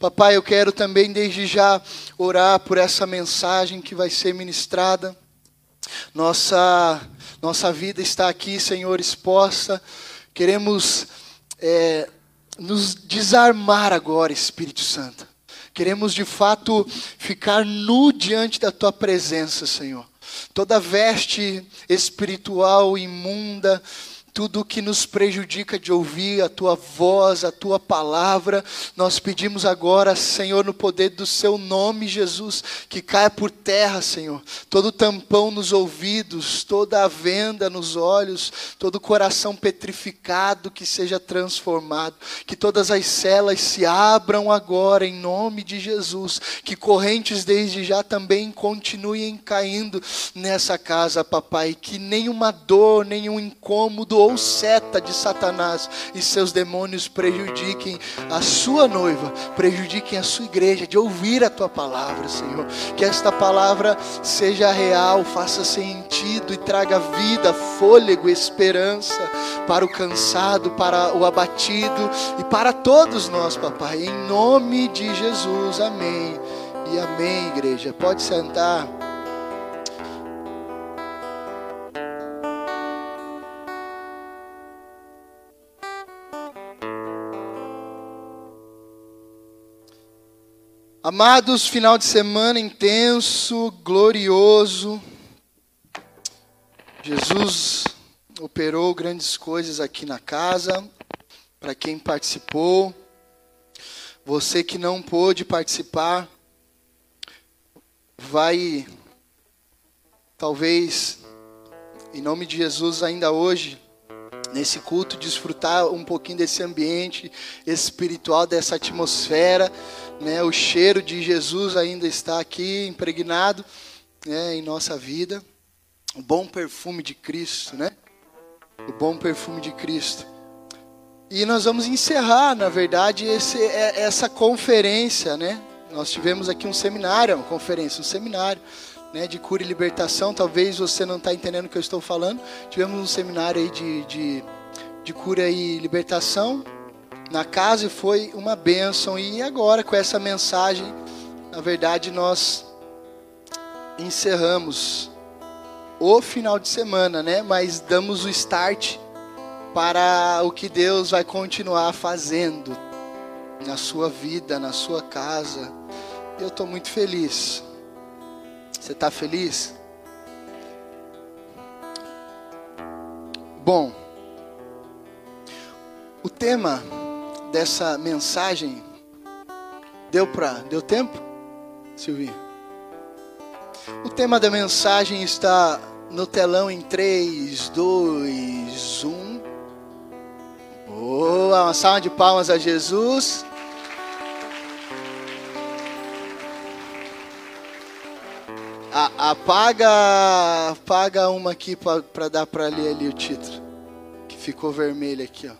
Papai, eu quero também desde já orar por essa mensagem que vai ser ministrada. Nossa, nossa vida está aqui, Senhor, exposta. Queremos é, nos desarmar agora, Espírito Santo. Queremos de fato ficar nu diante da tua presença, Senhor. Toda veste espiritual imunda, tudo que nos prejudica de ouvir a tua voz, a tua palavra, nós pedimos agora, Senhor, no poder do seu nome, Jesus, que caia por terra, Senhor. Todo tampão nos ouvidos, toda a venda nos olhos, todo coração petrificado que seja transformado, que todas as celas se abram agora em nome de Jesus, que correntes desde já também continuem caindo nessa casa, papai, que nenhuma dor, nenhum incômodo ou seta de Satanás e seus demônios prejudiquem a sua noiva, prejudiquem a sua igreja de ouvir a tua palavra, Senhor. Que esta palavra seja real, faça sentido e traga vida, fôlego, esperança para o cansado, para o abatido e para todos nós, papai. Em nome de Jesus. Amém. E amém, igreja. Pode sentar. Amados, final de semana intenso, glorioso. Jesus operou grandes coisas aqui na casa. Para quem participou, você que não pôde participar, vai, talvez, em nome de Jesus, ainda hoje, nesse culto, desfrutar um pouquinho desse ambiente espiritual, dessa atmosfera né, o cheiro de Jesus ainda está aqui impregnado né, em nossa vida. O bom perfume de Cristo, né? O bom perfume de Cristo. E nós vamos encerrar, na verdade, esse, é, essa conferência, né? Nós tivemos aqui um seminário, uma conferência, um seminário né, de cura e libertação. Talvez você não está entendendo o que eu estou falando. Tivemos um seminário aí de, de, de cura e libertação na casa e foi uma bênção. E agora, com essa mensagem, na verdade, nós encerramos o final de semana, né? Mas damos o start para o que Deus vai continuar fazendo na sua vida, na sua casa. Eu estou muito feliz. Você está feliz? Bom, o tema dessa mensagem. Deu para, deu tempo? Silvinho. O tema da mensagem está no telão em 3, 2, 1. Boa, uma salva de palmas a Jesus. Apaga, apaga uma aqui para dar para ler ali o título, que ficou vermelho aqui, ó.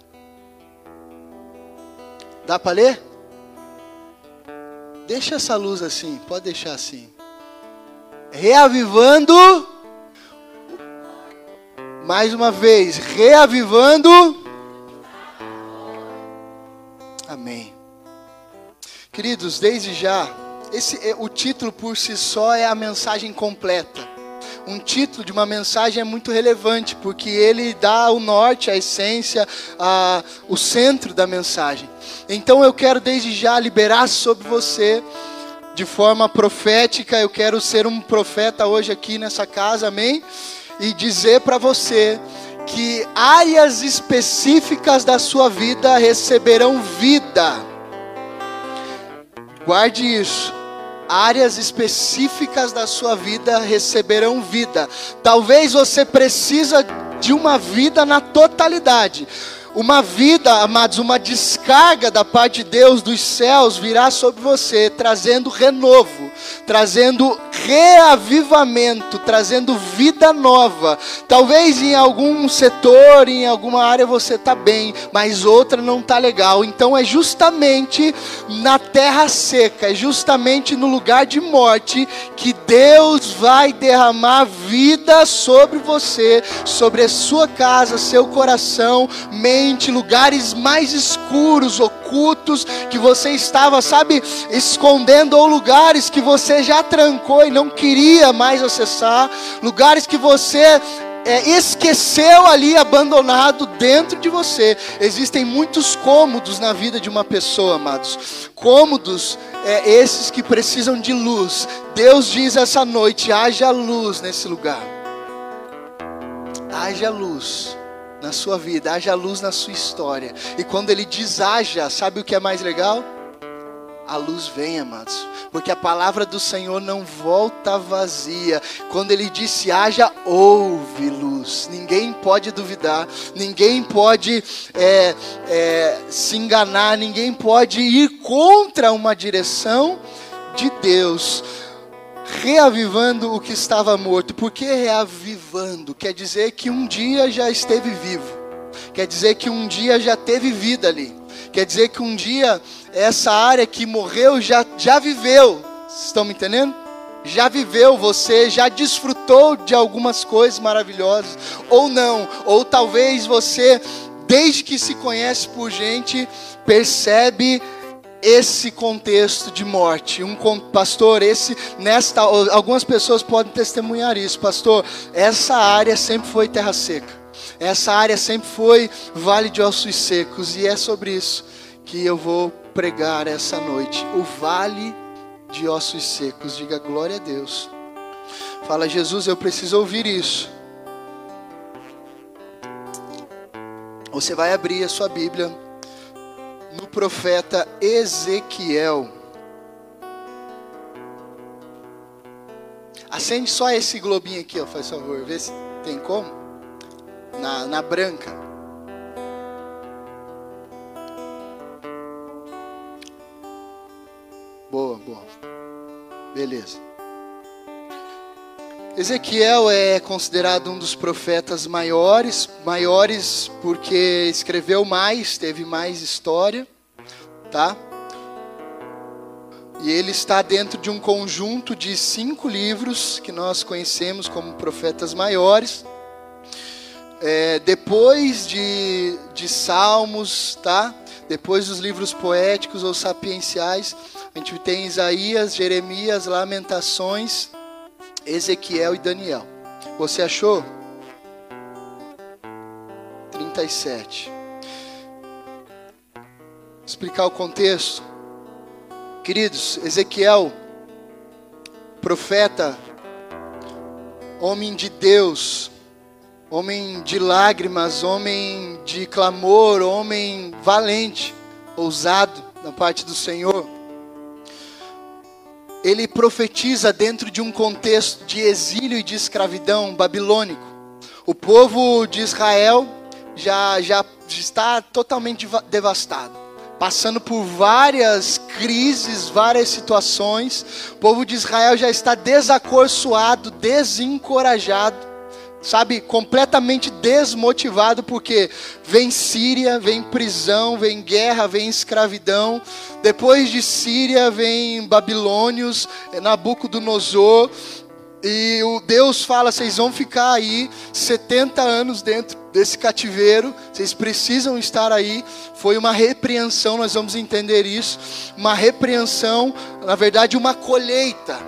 Dá para ler? Deixa essa luz assim, pode deixar assim. Reavivando. Mais uma vez, reavivando. Amém. Queridos, desde já, esse é, o título por si só é a mensagem completa um título de uma mensagem é muito relevante, porque ele dá o norte, a essência, a, o centro da mensagem. Então eu quero desde já liberar sobre você, de forma profética, eu quero ser um profeta hoje aqui nessa casa, amém? E dizer para você que áreas específicas da sua vida receberão vida. Guarde isso áreas específicas da sua vida receberão vida. Talvez você precisa de uma vida na totalidade. Uma vida, amados, uma descarga da parte de Deus dos céus virá sobre você, trazendo renovo, trazendo reavivamento, trazendo vida nova. Talvez em algum setor, em alguma área você está bem, mas outra não está legal. Então é justamente na terra seca, é justamente no lugar de morte que Deus vai derramar vida sobre você, sobre a sua casa, seu coração, mente, lugares mais escuros, ocultos ocultos que você estava, sabe, escondendo, ou lugares que você já trancou e não queria mais acessar, lugares que você é, esqueceu ali, abandonado dentro de você. Existem muitos cômodos na vida de uma pessoa, amados. Cômodos é, esses que precisam de luz. Deus diz essa noite: haja luz nesse lugar. Haja luz na sua vida, haja luz na sua história. E quando Ele diz haja, sabe o que é mais legal? A luz vem, amados porque a palavra do Senhor não volta vazia. Quando ele disse haja, houve luz. Ninguém pode duvidar, ninguém pode é, é, se enganar, ninguém pode ir contra uma direção de Deus. Reavivando o que estava morto. Por que reavivando? Quer dizer que um dia já esteve vivo. Quer dizer que um dia já teve vida ali. Quer dizer que um dia essa área que morreu já, já viveu. Estão me entendendo? Já viveu, você já desfrutou de algumas coisas maravilhosas, ou não, ou talvez você, desde que se conhece por gente, percebe esse contexto de morte. Um pastor, esse nesta algumas pessoas podem testemunhar isso, pastor. Essa área sempre foi terra seca. Essa área sempre foi vale de ossos secos e é sobre isso que eu vou pregar essa noite. O vale de ossos secos. Diga glória a Deus. Fala, Jesus, eu preciso ouvir isso. Você vai abrir a sua Bíblia no profeta Ezequiel. Acende só esse globinho aqui, ó, faz favor. Vê se tem como. Na, na branca. Boa, boa. Beleza. Ezequiel é considerado um dos profetas maiores, maiores porque escreveu mais, teve mais história, tá? E ele está dentro de um conjunto de cinco livros que nós conhecemos como profetas maiores. É, depois de, de Salmos, tá? Depois dos livros poéticos ou sapienciais, a gente tem Isaías, Jeremias, Lamentações, Ezequiel e Daniel. Você achou? 37. Explicar o contexto. Queridos, Ezequiel, profeta, homem de Deus, homem de lágrimas, homem de clamor, homem valente, ousado da parte do Senhor ele profetiza dentro de um contexto de exílio e de escravidão babilônico. O povo de Israel já, já está totalmente devastado, passando por várias crises, várias situações. O povo de Israel já está desacorçoado, desencorajado sabe, completamente desmotivado, porque vem Síria, vem prisão, vem guerra, vem escravidão. Depois de Síria vem Babilônios, Nabucodonosor. E o Deus fala: vocês vão ficar aí 70 anos dentro desse cativeiro, vocês precisam estar aí. Foi uma repreensão, nós vamos entender isso. Uma repreensão, na verdade, uma colheita,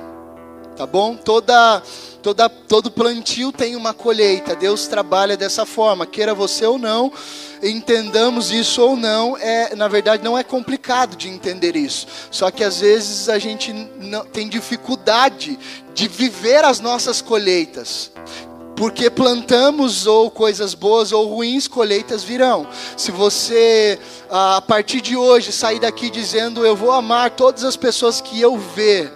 tá bom? Toda Toda, todo plantio tem uma colheita. Deus trabalha dessa forma, queira você ou não, entendamos isso ou não, é, na verdade não é complicado de entender isso. Só que às vezes a gente não, tem dificuldade de viver as nossas colheitas. Porque plantamos ou coisas boas ou ruins, colheitas virão. Se você, a partir de hoje, sair daqui dizendo: Eu vou amar todas as pessoas que eu ver,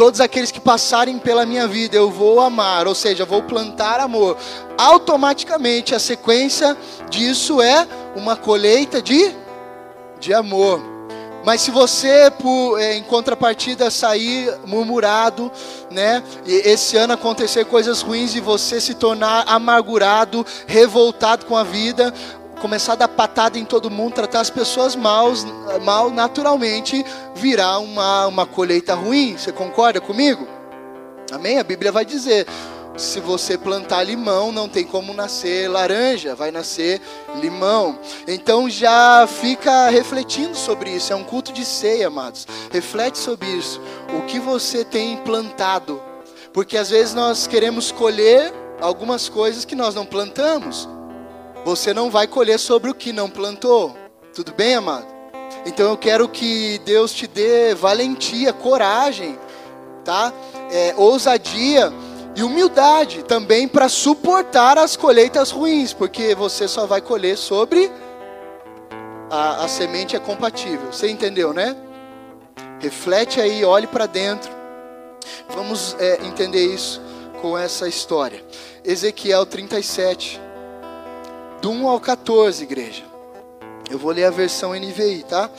Todos aqueles que passarem pela minha vida eu vou amar, ou seja, vou plantar amor. Automaticamente a sequência disso é uma colheita de, de amor. Mas se você, por, é, em contrapartida, sair murmurado, né, e esse ano acontecer coisas ruins e você se tornar amargurado, revoltado com a vida, começar a dar patada em todo mundo, tratar as pessoas mal, mal naturalmente virá uma, uma colheita ruim. Você concorda comigo? Amém? A Bíblia vai dizer: se você plantar limão, não tem como nascer laranja, vai nascer limão. Então já fica refletindo sobre isso. É um culto de ceia, amados. Reflete sobre isso. O que você tem plantado? Porque às vezes nós queremos colher algumas coisas que nós não plantamos. Você não vai colher sobre o que não plantou. Tudo bem, amado? Então eu quero que Deus te dê valentia, coragem, tá? É, ousadia e humildade também para suportar as colheitas ruins, porque você só vai colher sobre a, a semente é compatível. Você entendeu, né? Reflete aí, olhe para dentro. Vamos é, entender isso com essa história. Ezequiel 37, do 1 ao 14, igreja. Eu vou ler a versão NVI, tá?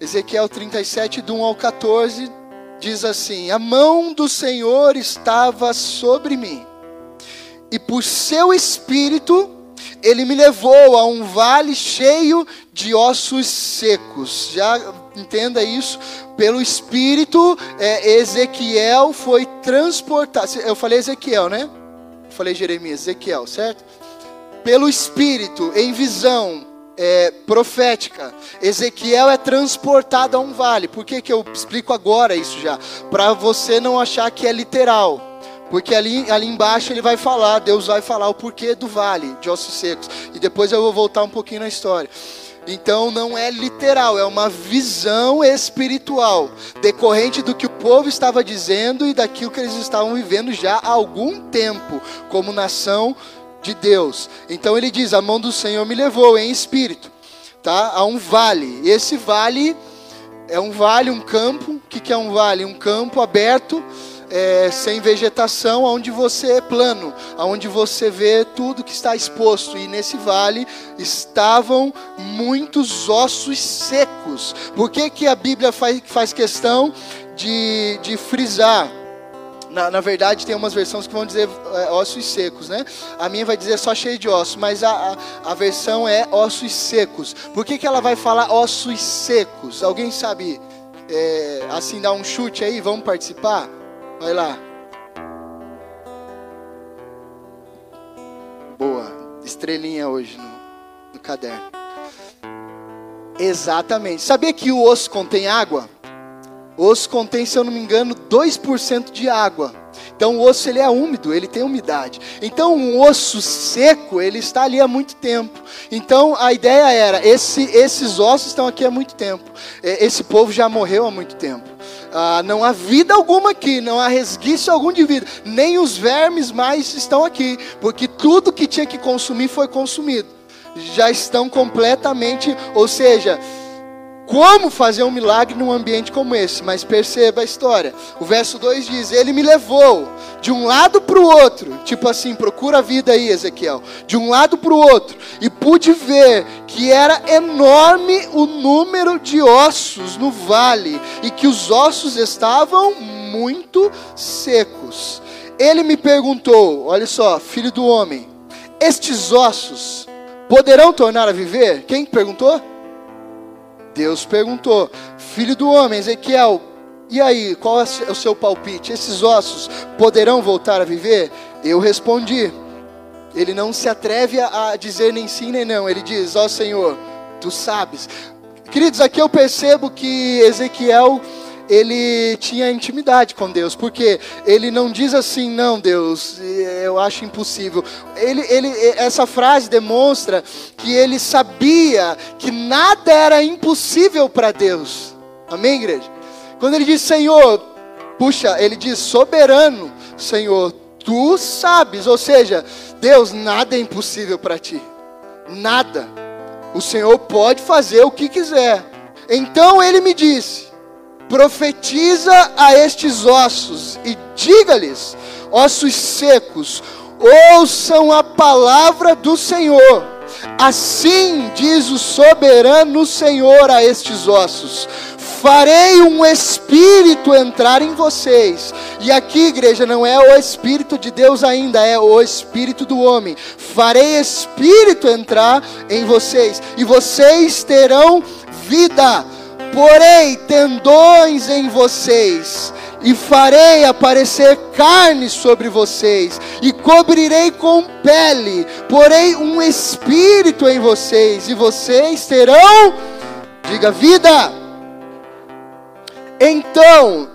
Ezequiel 37, do 1 ao 14, diz assim: A mão do Senhor estava sobre mim, e por seu espírito ele me levou a um vale cheio de ossos secos. Já entenda isso, pelo espírito, é, Ezequiel foi transportado. Eu falei Ezequiel, né? Eu falei Jeremias, Ezequiel, certo? Pelo espírito, em visão, é, profética. Ezequiel é transportado a um vale. Por que, que eu explico agora isso já? Para você não achar que é literal. Porque ali, ali embaixo ele vai falar, Deus vai falar o porquê do vale de ossos secos. E depois eu vou voltar um pouquinho na história. Então não é literal, é uma visão espiritual, decorrente do que o povo estava dizendo e daquilo que eles estavam vivendo já há algum tempo, como nação de Deus. Então ele diz: A mão do Senhor me levou em espírito, tá? A um vale. Esse vale é um vale, um campo. O que, que é um vale? Um campo aberto. É, sem vegetação, onde você é plano, onde você vê tudo que está exposto. E nesse vale estavam muitos ossos secos. Por que, que a Bíblia faz, faz questão de, de frisar? Na, na, verdade, tem umas versões que vão dizer é, ossos secos, né? A minha vai dizer só cheio de ossos, mas a, a, a versão é ossos secos. Por que, que ela vai falar ossos secos? Alguém sabe, é, assim, dar um chute aí? Vamos participar? Vai lá. Boa. Estrelinha hoje no, no caderno. Exatamente. Sabia que o osso contém água? Osso contém, se eu não me engano, 2% de água. Então o osso ele é úmido, ele tem umidade. Então um osso seco, ele está ali há muito tempo. Então a ideia era, esse, esses ossos estão aqui há muito tempo. Esse povo já morreu há muito tempo. Ah, não há vida alguma aqui, não há resguício algum de vida. Nem os vermes mais estão aqui, porque tudo que tinha que consumir foi consumido. Já estão completamente, ou seja, como fazer um milagre num ambiente como esse, mas perceba a história. O verso 2 diz: Ele me levou de um lado para o outro, tipo assim, procura a vida aí, Ezequiel, de um lado para o outro, e pude ver que era enorme o número de ossos no vale, e que os ossos estavam muito secos. Ele me perguntou: Olha só, filho do homem, estes ossos poderão tornar a viver? Quem perguntou? Deus perguntou: Filho do homem, Ezequiel, e aí, qual é o seu palpite? Esses ossos poderão voltar a viver? Eu respondi. Ele não se atreve a dizer nem sim nem não. Ele diz: Ó oh, Senhor, tu sabes. Queridos, aqui eu percebo que Ezequiel ele tinha intimidade com Deus, porque ele não diz assim, não, Deus, eu acho impossível. Ele, ele, essa frase demonstra que ele sabia que nada era impossível para Deus. Amém, igreja? Quando ele diz Senhor, puxa, ele diz soberano, Senhor, tu sabes, ou seja, Deus, nada é impossível para ti, nada. O Senhor pode fazer o que quiser. Então ele me disse: profetiza a estes ossos e diga-lhes, ossos secos, ouçam a palavra do Senhor. Assim diz o soberano Senhor a estes ossos: farei um espírito entrar em vocês. E aqui, igreja, não é o espírito de Deus ainda, é o espírito do homem. Farei espírito entrar em vocês, e vocês terão vida porei tendões em vocês, e farei aparecer carne sobre vocês, e cobrirei com pele, porei um espírito em vocês, e vocês terão, diga vida. Então,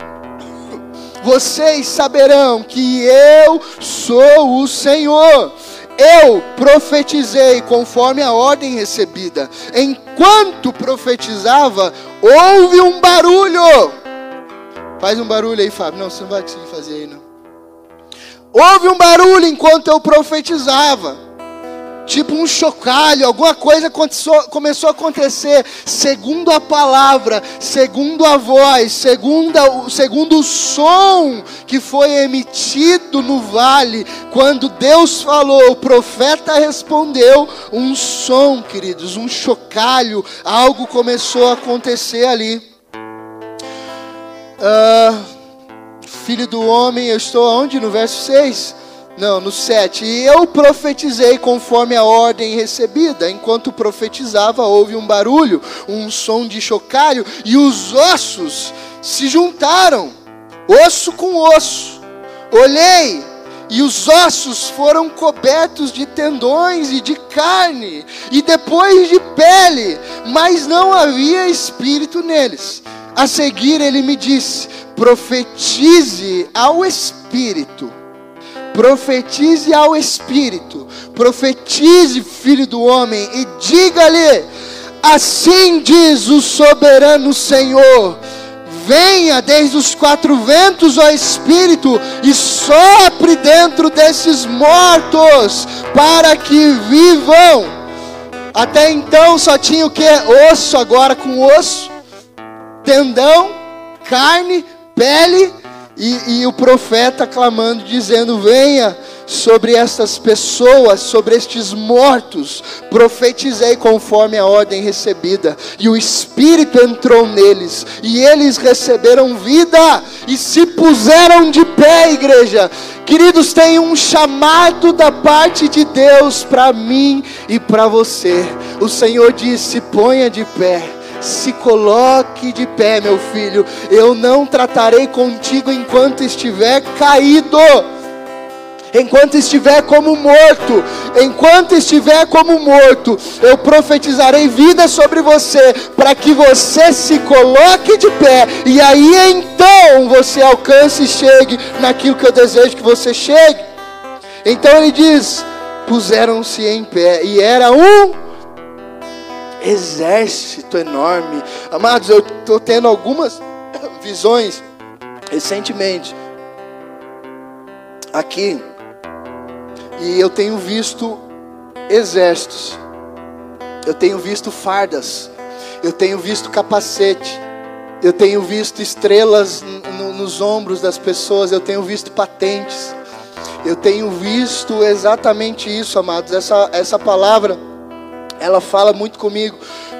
vocês saberão que eu sou o Senhor. Eu profetizei conforme a ordem recebida. Enquanto profetizava, houve um barulho. Faz um barulho aí, Fábio. Não, você não vai conseguir fazer aí, não. Houve um barulho enquanto eu profetizava tipo um chocalho, alguma coisa começou a acontecer, segundo a palavra, segundo a voz, segundo, segundo o som que foi emitido no vale, quando Deus falou, o profeta respondeu, um som, queridos, um chocalho, algo começou a acontecer ali. Uh, filho do homem, eu estou onde? No verso 6 não, no 7. E eu profetizei conforme a ordem recebida. Enquanto profetizava, houve um barulho, um som de chocalho, e os ossos se juntaram, osso com osso. Olhei, e os ossos foram cobertos de tendões e de carne, e depois de pele, mas não havia espírito neles. A seguir, ele me disse: profetize ao espírito profetize ao Espírito, profetize, filho do homem, e diga-lhe: Assim diz o soberano Senhor. Venha desde os quatro ventos, ó Espírito, e sopre dentro desses mortos, para que vivam. Até então só tinha o que? Osso, agora com osso, tendão, carne, pele e, e, o profeta clamando, dizendo: Venha sobre estas pessoas, sobre estes mortos. Profetizei conforme a ordem recebida, e o Espírito entrou neles, e eles receberam vida e se puseram de pé, igreja. Queridos, tem um chamado da parte de Deus para mim e para você. O Senhor disse: ponha de pé se coloque de pé, meu filho. Eu não tratarei contigo enquanto estiver caído. Enquanto estiver como morto, enquanto estiver como morto, eu profetizarei vida sobre você, para que você se coloque de pé, e aí então você alcance e chegue naquilo que eu desejo que você chegue. Então ele diz: puseram-se em pé, e era um exército enorme. Amados, eu estou tendo algumas visões recentemente aqui. E eu tenho visto exércitos, eu tenho visto fardas, eu tenho visto capacete, eu tenho visto estrelas no, nos ombros das pessoas, eu tenho visto patentes, eu tenho visto exatamente isso, amados, essa, essa palavra ela fala muito comigo,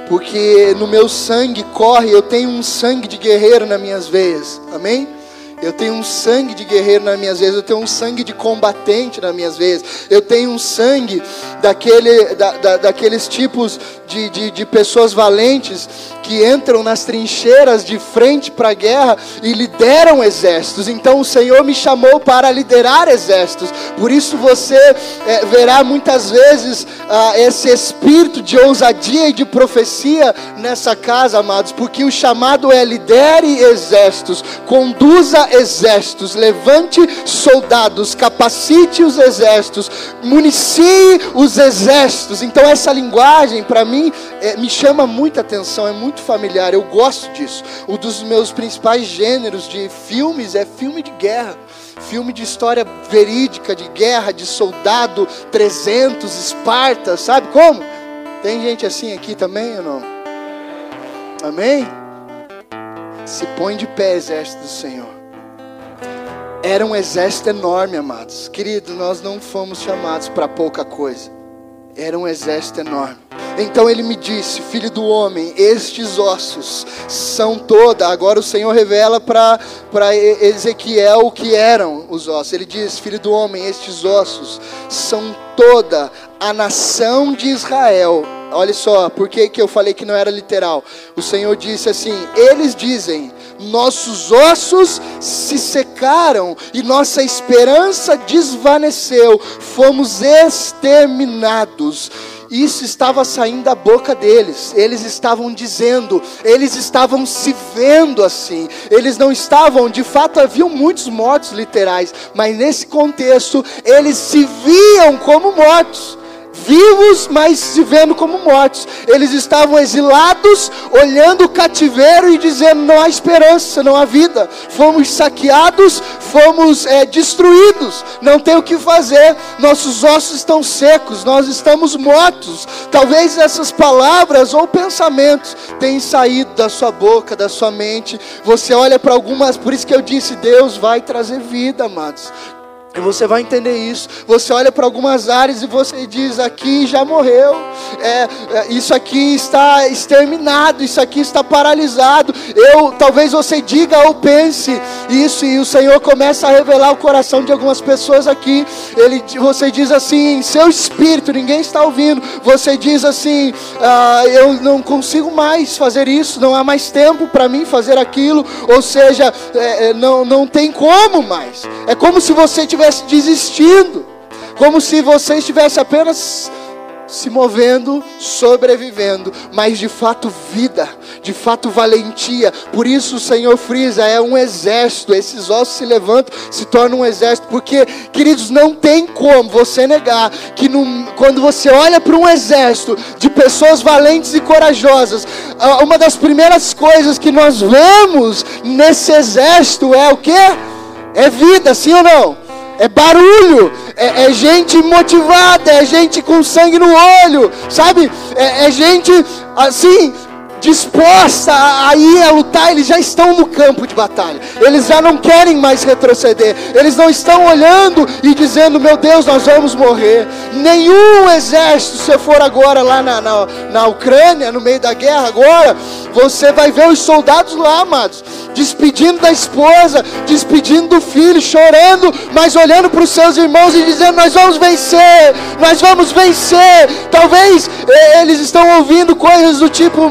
porque no meu sangue corre, eu tenho um sangue de guerreiro nas minhas veias, amém? Eu tenho um sangue de guerreiro nas minhas veias, eu tenho um sangue de combatente nas minhas veias, eu tenho um sangue daquele, da, da, daqueles tipos de, de, de pessoas valentes que entram nas trincheiras de frente para a guerra e lideram exércitos. Então o Senhor me chamou para liderar exércitos. Por isso você é, verá muitas vezes ah, esse espírito de ousadia e de profecia nessa casa, amados, porque o chamado é lidere exércitos, conduza exércitos, levante soldados, capacite os exércitos, municie os exércitos. Então essa linguagem para mim é, me chama muita atenção, é muito familiar, eu gosto disso. Um dos meus principais gêneros de filmes é filme de guerra. Filme de história verídica, de guerra, de soldado 300, Esparta, sabe como? Tem gente assim aqui também ou não? Amém? Se põe de pé, exército do Senhor. Era um exército enorme, amados. Querido, nós não fomos chamados para pouca coisa. Era um exército enorme. Então ele me disse: Filho do homem, estes ossos são toda. Agora o Senhor revela para Ezequiel o que eram os ossos. Ele diz: Filho do homem, estes ossos são toda a nação de Israel. Olha só, por que, que eu falei que não era literal? O Senhor disse assim: Eles dizem, nossos ossos se secaram e nossa esperança desvaneceu, fomos exterminados isso estava saindo da boca deles. Eles estavam dizendo, eles estavam se vendo assim. Eles não estavam, de fato, haviam muitos mortos literais, mas nesse contexto, eles se viam como mortos vivos, mas se vendo como mortos. Eles estavam exilados, olhando o cativeiro e dizendo: não há esperança, não há vida. Fomos saqueados, fomos é, destruídos, não tem o que fazer. Nossos ossos estão secos, nós estamos mortos. Talvez essas palavras ou pensamentos tenham saído da sua boca, da sua mente. Você olha para algumas, por isso que eu disse: Deus vai trazer vida, amados. E você vai entender isso. Você olha para algumas áreas e você diz: aqui já morreu, é, é, isso aqui está exterminado, isso aqui está paralisado. Eu, talvez você diga ou pense isso e o Senhor começa a revelar o coração de algumas pessoas aqui. Ele, você diz assim: seu espírito, ninguém está ouvindo. Você diz assim: ah, eu não consigo mais fazer isso, não há mais tempo para mim fazer aquilo. Ou seja, é, é, não, não tem como mais. É como se você tivesse estivesse desistindo, como se você estivesse apenas se movendo, sobrevivendo, mas de fato vida, de fato valentia. Por isso o Senhor frisa, é um exército. Esses ossos se levantam, se tornam um exército, porque, queridos, não tem como você negar que no, quando você olha para um exército de pessoas valentes e corajosas, uma das primeiras coisas que nós vemos nesse exército é o que? É vida, sim ou não? É barulho, é, é, gente motivada, é gente com sangue no olho, sabe? É, é gente assim, disposta a ir a lutar, eles já estão no campo de batalha. Eles já não querem mais retroceder. Eles não estão olhando e dizendo: Meu Deus, nós vamos morrer. Nenhum exército, se for agora lá na, na, na Ucrânia, no meio da guerra, agora, você vai ver os soldados lá, amados, despedindo da esposa, despedindo do filho, chorando, mas olhando para os seus irmãos e dizendo: Nós vamos vencer, nós vamos vencer. Talvez eh, eles estão ouvindo coisas do tipo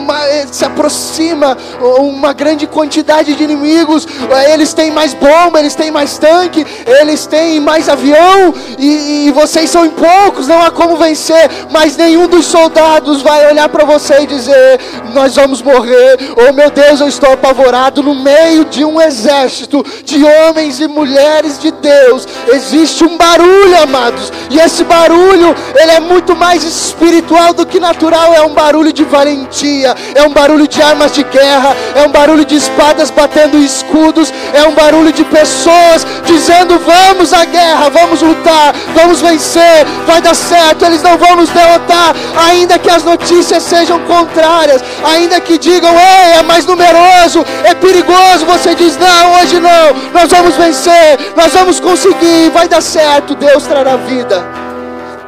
se aproxima uma grande quantidade de inimigos. Eles têm mais bomba, eles têm mais tanque, eles têm mais avião e, e vocês são em poucos, não há como vencer. Mas nenhum dos soldados vai olhar para você e dizer: Nós vamos morrer. Oh meu Deus, eu estou apavorado. No meio de um exército de homens e mulheres de Deus existe um barulho, amados, e esse barulho ele é muito mais espiritual do que natural. É um barulho de valentia, é um um barulho de armas de guerra, é um barulho de espadas batendo escudos, é um barulho de pessoas dizendo: vamos à guerra, vamos lutar, vamos vencer, vai dar certo, eles não vão nos derrotar, ainda que as notícias sejam contrárias, ainda que digam: ei, é mais numeroso, é perigoso. Você diz: não, hoje não, nós vamos vencer, nós vamos conseguir, vai dar certo, Deus trará vida.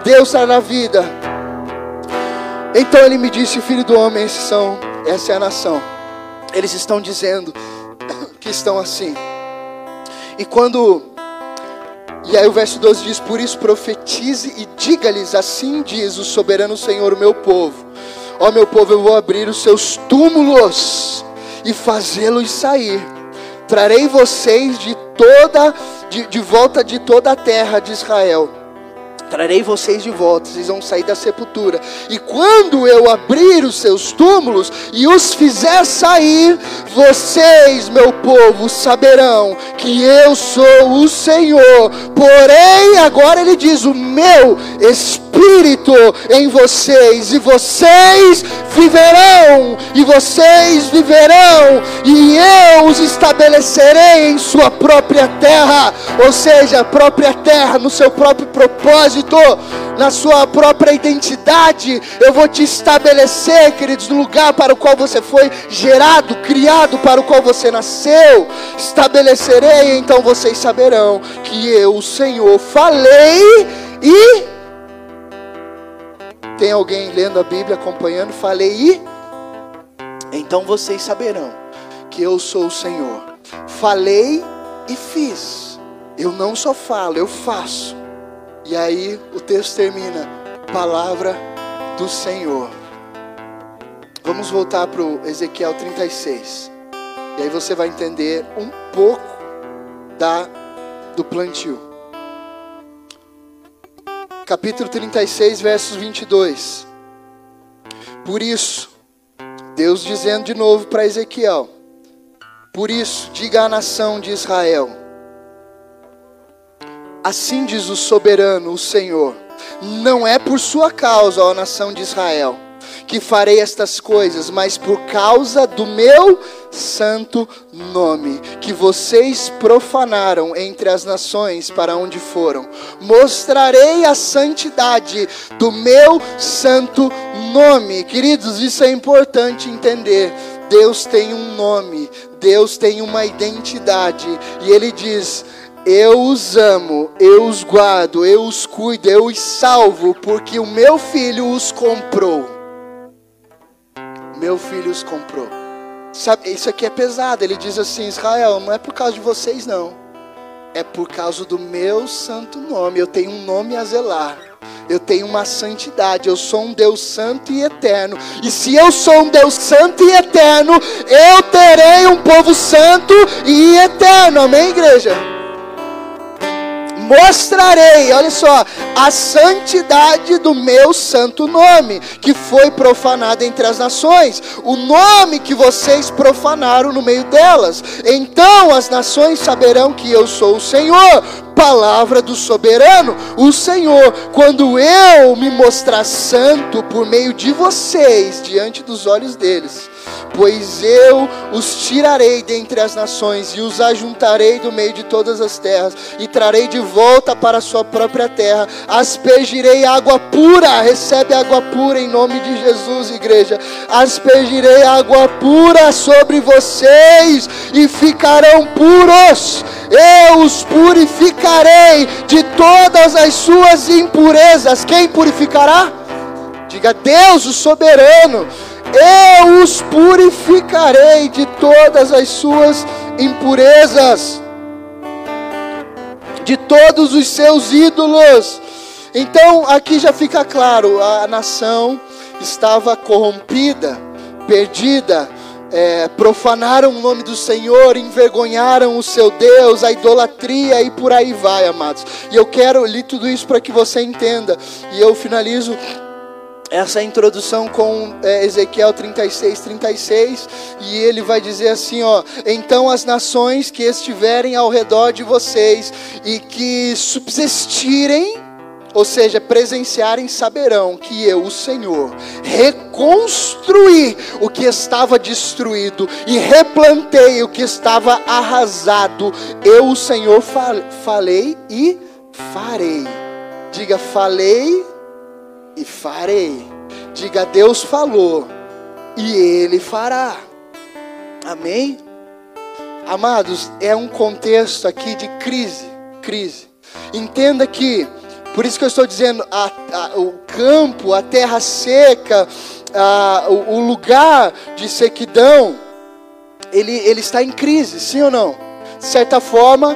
Deus trará vida. Então ele me disse, filho do homem, esses são essa é a nação. Eles estão dizendo que estão assim. E quando. E aí o verso 12 diz: Por isso profetize e diga-lhes: Assim diz o soberano Senhor, meu povo. Ó meu povo, eu vou abrir os seus túmulos e fazê-los sair. Trarei vocês de toda, de, de volta de toda a terra de Israel Trarei vocês de volta, vocês vão sair da sepultura. E quando eu abrir os seus túmulos e os fizer sair, vocês, meu povo, saberão que eu sou o Senhor. Porém, agora ele diz: o meu espírito em vocês, e vocês viverão, e vocês viverão, e eu os estabelecerei em sua própria terra, ou seja, a própria terra, no seu próprio propósito propósito, na sua própria identidade. Eu vou te estabelecer, queridos, no lugar para o qual você foi gerado, criado, para o qual você nasceu. Estabelecerei, então vocês saberão que eu, o Senhor, falei e. Tem alguém lendo a Bíblia, acompanhando? Falei e. Então vocês saberão que eu sou o Senhor. Falei e fiz. Eu não só falo, eu faço. E aí o texto termina: Palavra do Senhor. Vamos voltar para o Ezequiel 36. E aí você vai entender um pouco da do plantio. Capítulo 36, versos 22. Por isso, Deus dizendo de novo para Ezequiel: Por isso, diga à nação de Israel: Assim diz o soberano, o Senhor: Não é por sua causa, ó nação de Israel, que farei estas coisas, mas por causa do meu santo nome, que vocês profanaram entre as nações para onde foram. Mostrarei a santidade do meu santo nome. Queridos, isso é importante entender. Deus tem um nome, Deus tem uma identidade, e Ele diz: eu os amo, eu os guardo, eu os cuido, eu os salvo, porque o meu filho os comprou. Meu filho os comprou. Sabe, isso aqui é pesado. Ele diz assim: Israel, não é por causa de vocês, não. É por causa do meu santo nome. Eu tenho um nome a zelar. Eu tenho uma santidade. Eu sou um Deus santo e eterno. E se eu sou um Deus santo e eterno, eu terei um povo santo e eterno. Amém, igreja? Mostrarei, olha só, a santidade do meu santo nome, que foi profanado entre as nações, o nome que vocês profanaram no meio delas. Então as nações saberão que eu sou o Senhor, palavra do soberano, o Senhor, quando eu me mostrar santo por meio de vocês, diante dos olhos deles Pois eu os tirarei dentre as nações e os ajuntarei do meio de todas as terras e trarei de volta para a sua própria terra. Aspergirei água pura, recebe água pura em nome de Jesus, igreja. Aspergirei água pura sobre vocês e ficarão puros. Eu os purificarei de todas as suas impurezas. Quem purificará? Diga Deus, o soberano eu os purificarei de todas as suas impurezas, de todos os seus ídolos. Então aqui já fica claro: a nação estava corrompida, perdida, é, profanaram o nome do Senhor, envergonharam o seu Deus, a idolatria e por aí vai, amados. E eu quero ler tudo isso para que você entenda. E eu finalizo essa introdução com é, Ezequiel 36, 36, e ele vai dizer assim: ó, então as nações que estiverem ao redor de vocês e que subsistirem, ou seja, presenciarem, saberão que eu, o Senhor, reconstruí o que estava destruído e replantei o que estava arrasado. Eu, o Senhor, falei e farei. Diga, falei e farei. Diga, Deus falou e Ele fará. Amém? Amados, é um contexto aqui de crise, crise. Entenda que, por isso que eu estou dizendo, a, a, o campo, a terra seca, a, o, o lugar de sequidão, ele, ele está em crise, sim ou não? De certa forma,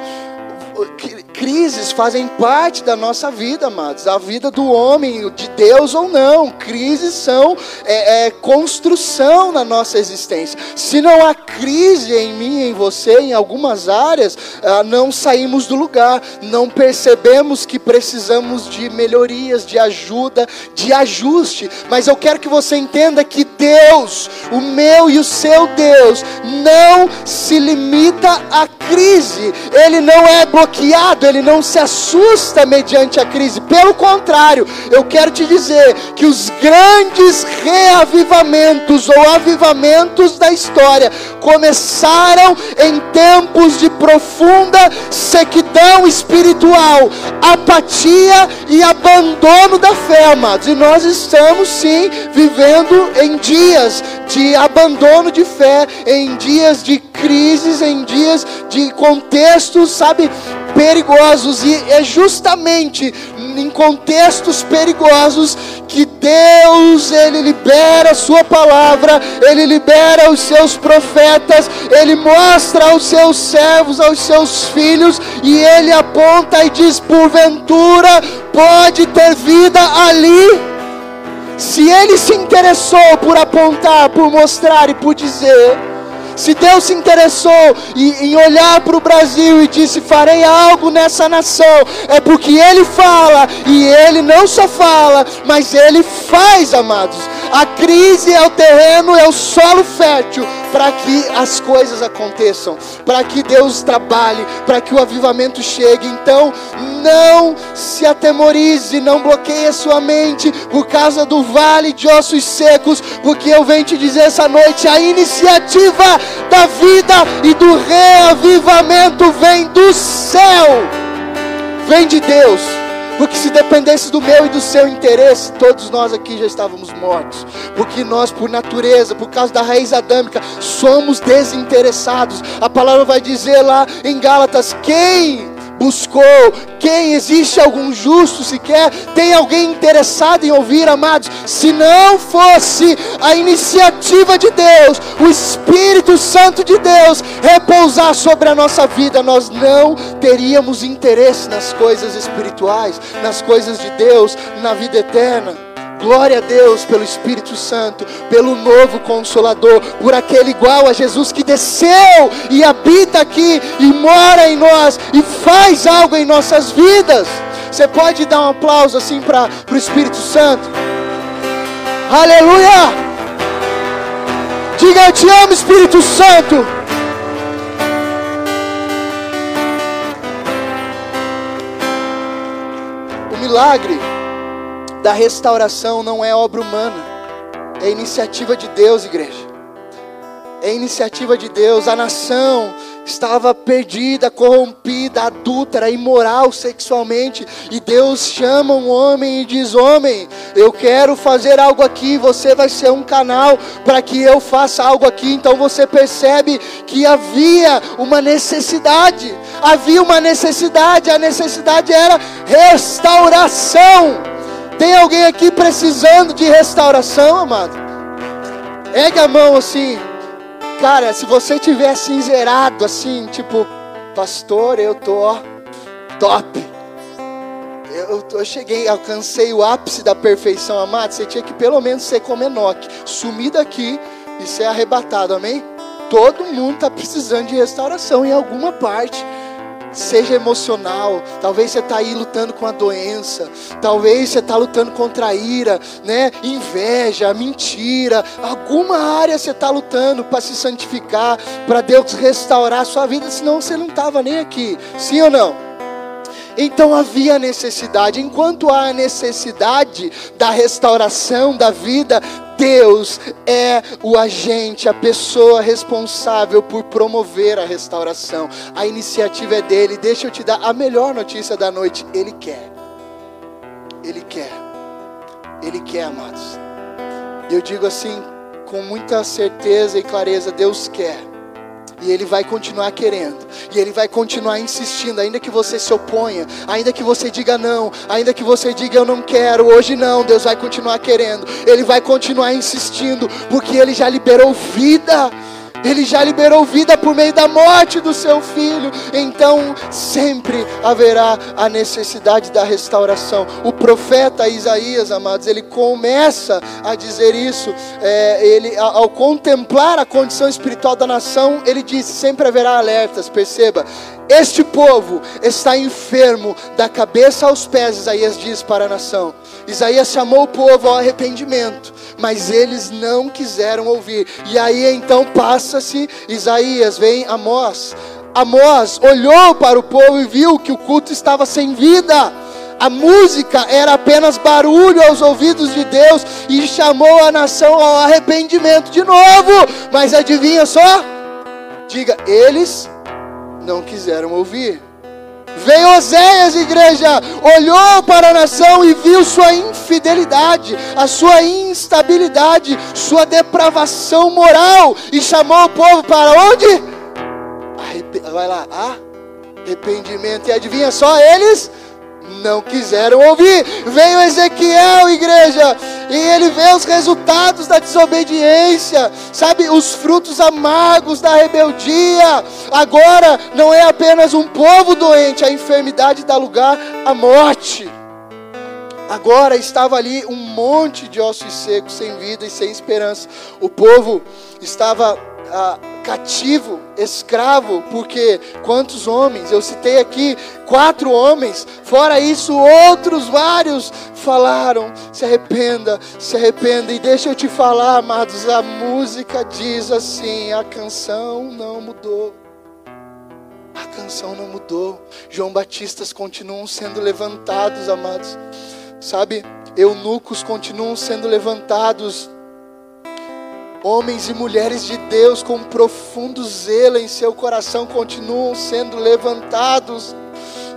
Crises fazem parte da nossa vida, amados. A vida do homem, de Deus ou não. Crises são é, é, construção na nossa existência. Se não há crise em mim, em você, em algumas áreas, ah, não saímos do lugar. Não percebemos que precisamos de melhorias, de ajuda, de ajuste. Mas eu quero que você entenda que Deus, o meu e o seu Deus, não se limita à crise. Ele não é bloqueado ele não se assusta mediante a crise. Pelo contrário, eu quero te dizer que os grandes reavivamentos ou avivamentos da história começaram em tempos de profunda sequidão espiritual, apatia e abandono da fé, amados. E nós estamos sim vivendo em dias de abandono de fé, em dias de crises, em dias de contextos, sabe, perigosos. E é justamente em contextos perigosos que Deus ele libera a sua palavra, ele libera os seus profetas, ele mostra aos seus servos, aos seus filhos e ele aponta e diz: porventura pode ter vida ali. Se ele se interessou por apontar, por mostrar e por dizer, Se Deus se interessou em, olhar para o Brasil e disse: Farei algo nessa nação, é porque Ele fala, e Ele não só fala, mas Ele faz, amados. A crise é o terreno, é o solo fértil para que as coisas aconteçam, para que Deus trabalhe, para que o avivamento chegue. Então, não se atemorize, não bloqueie a sua mente por causa do vale de ossos secos, porque eu venho te dizer essa noite: a iniciativa da vida e do reavivamento vem do céu, vem de Deus. Porque se dependesse do meu e do seu interesse, todos nós aqui já estávamos mortos. Porque nós, por natureza, por causa da raiz adâmica, somos desinteressados. A palavra vai dizer lá em Gálatas: quem buscou, quem existe algum justo sequer, tem alguém interessado em ouvir, amados, se não fosse a iniciativa de Deus, o Espírito Santo de Deus repousar sobre a nossa vida, nós não teríamos interesse nas coisas espirituais, nas coisas de Deus, na vida eterna. Glória a Deus pelo Espírito Santo, pelo novo Consolador, por aquele igual a Jesus que desceu e habita aqui e mora em nós e faz algo em nossas vidas. Você pode dar um aplauso assim para o Espírito Santo? Aleluia! Diga eu te amo, Espírito Santo. O milagre da restauração não é obra humana, é iniciativa de Deus, igreja. É iniciativa de Deus. A nação estava perdida, corrompida, adúltera, imoral sexualmente. E Deus chama um homem e diz: Homem, eu quero fazer algo aqui. Você vai ser um canal para que eu faça algo aqui. Então você percebe que havia uma necessidade. Havia uma necessidade. A necessidade era restauração. Tem alguém aqui precisando de restauração, amado? Ergue a mão assim. Cara, se você tiver assim zerado, assim, tipo, pastor, eu tô ó, top. Eu, eu, cheguei, alcancei o ápice da perfeição, amado. Você tinha que pelo menos ser como Enoque, sumir daqui e ser arrebatado, amém? Todo mundo está precisando de restauração em alguma parte seja emocional. Talvez você está aí lutando com a doença. Talvez você está lutando contra a ira, né? Inveja, mentira. Alguma área você está lutando para se santificar, para Deus restaurar a sua vida. Senão você não estava nem aqui. Sim ou não? Então havia necessidade. Enquanto há necessidade da restauração da vida, Deus é o agente, a pessoa responsável por promover a restauração. A iniciativa é dele. Deixa eu te dar a melhor notícia da noite: Ele quer. Ele quer. Ele quer, amados. Eu digo assim, com muita certeza e clareza: Deus quer. E Ele vai continuar querendo. E Ele vai continuar insistindo, ainda que você se oponha, ainda que você diga não, ainda que você diga eu não quero, hoje não, Deus vai continuar querendo. Ele vai continuar insistindo, porque Ele já liberou vida. Ele já liberou vida por meio da morte do seu filho. Então sempre haverá a necessidade da restauração. O profeta Isaías, amados, ele começa a dizer isso. É, ele, ao contemplar a condição espiritual da nação, ele diz: sempre haverá alertas. Perceba, este povo está enfermo da cabeça aos pés. Isaías diz para a nação. Isaías chamou o povo ao arrependimento mas eles não quiseram ouvir. E aí então passa-se Isaías, vem Amós. Amós olhou para o povo e viu que o culto estava sem vida. A música era apenas barulho aos ouvidos de Deus e chamou a nação ao arrependimento de novo. Mas adivinha só? Diga, eles não quiseram ouvir. Veio Oséias, igreja, olhou para a nação e viu sua infidelidade, a sua instabilidade, sua depravação moral e chamou o povo para onde? Arrep... Vai lá, arrependimento. E adivinha só, eles não quiseram ouvir. Veio Ezequiel, igreja, e ele vê os resultados da desobediência, sabe, os frutos amargos da rebeldia. Agora não é apenas um povo doente, a enfermidade dá lugar à morte. Agora estava ali um monte de ossos secos, sem vida e sem esperança. O povo estava ah, cativo, escravo, porque quantos homens, eu citei aqui quatro homens, fora isso, outros vários falaram: se arrependa, se arrependa, e deixa eu te falar, amados, a música diz assim: a canção não mudou. A canção não mudou. João Batistas continuam sendo levantados, amados. Sabe, eunucos continuam sendo levantados Homens e mulheres de Deus com profundo zelo em seu coração continuam sendo levantados,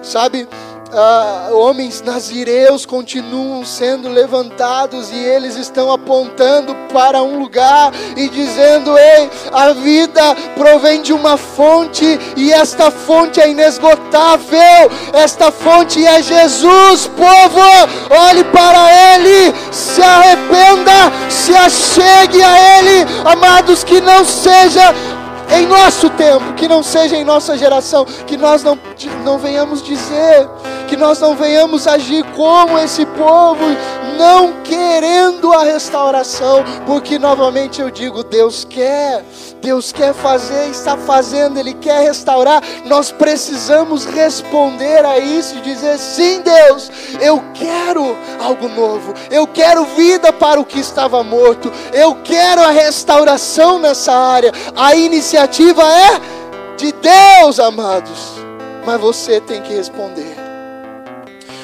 sabe? Uh, homens nazireus continuam sendo levantados e eles estão apontando para um lugar e dizendo: Ei, a vida provém de uma fonte e esta fonte é inesgotável, esta fonte é Jesus, povo. Olhe para Ele, se arrependa, se achegue a Ele, amados, que não seja em nosso tempo, que não seja em nossa geração, que nós não, não venhamos dizer, que nós não venhamos agir como esse povo, não querendo a restauração, porque novamente eu digo, Deus quer, Deus quer fazer, está fazendo, Ele quer restaurar. Nós precisamos responder a isso e dizer: sim, Deus, eu quero algo novo, eu quero vida para o que estava morto, eu quero a restauração nessa área. A iniciativa é de Deus, amados, mas você tem que responder.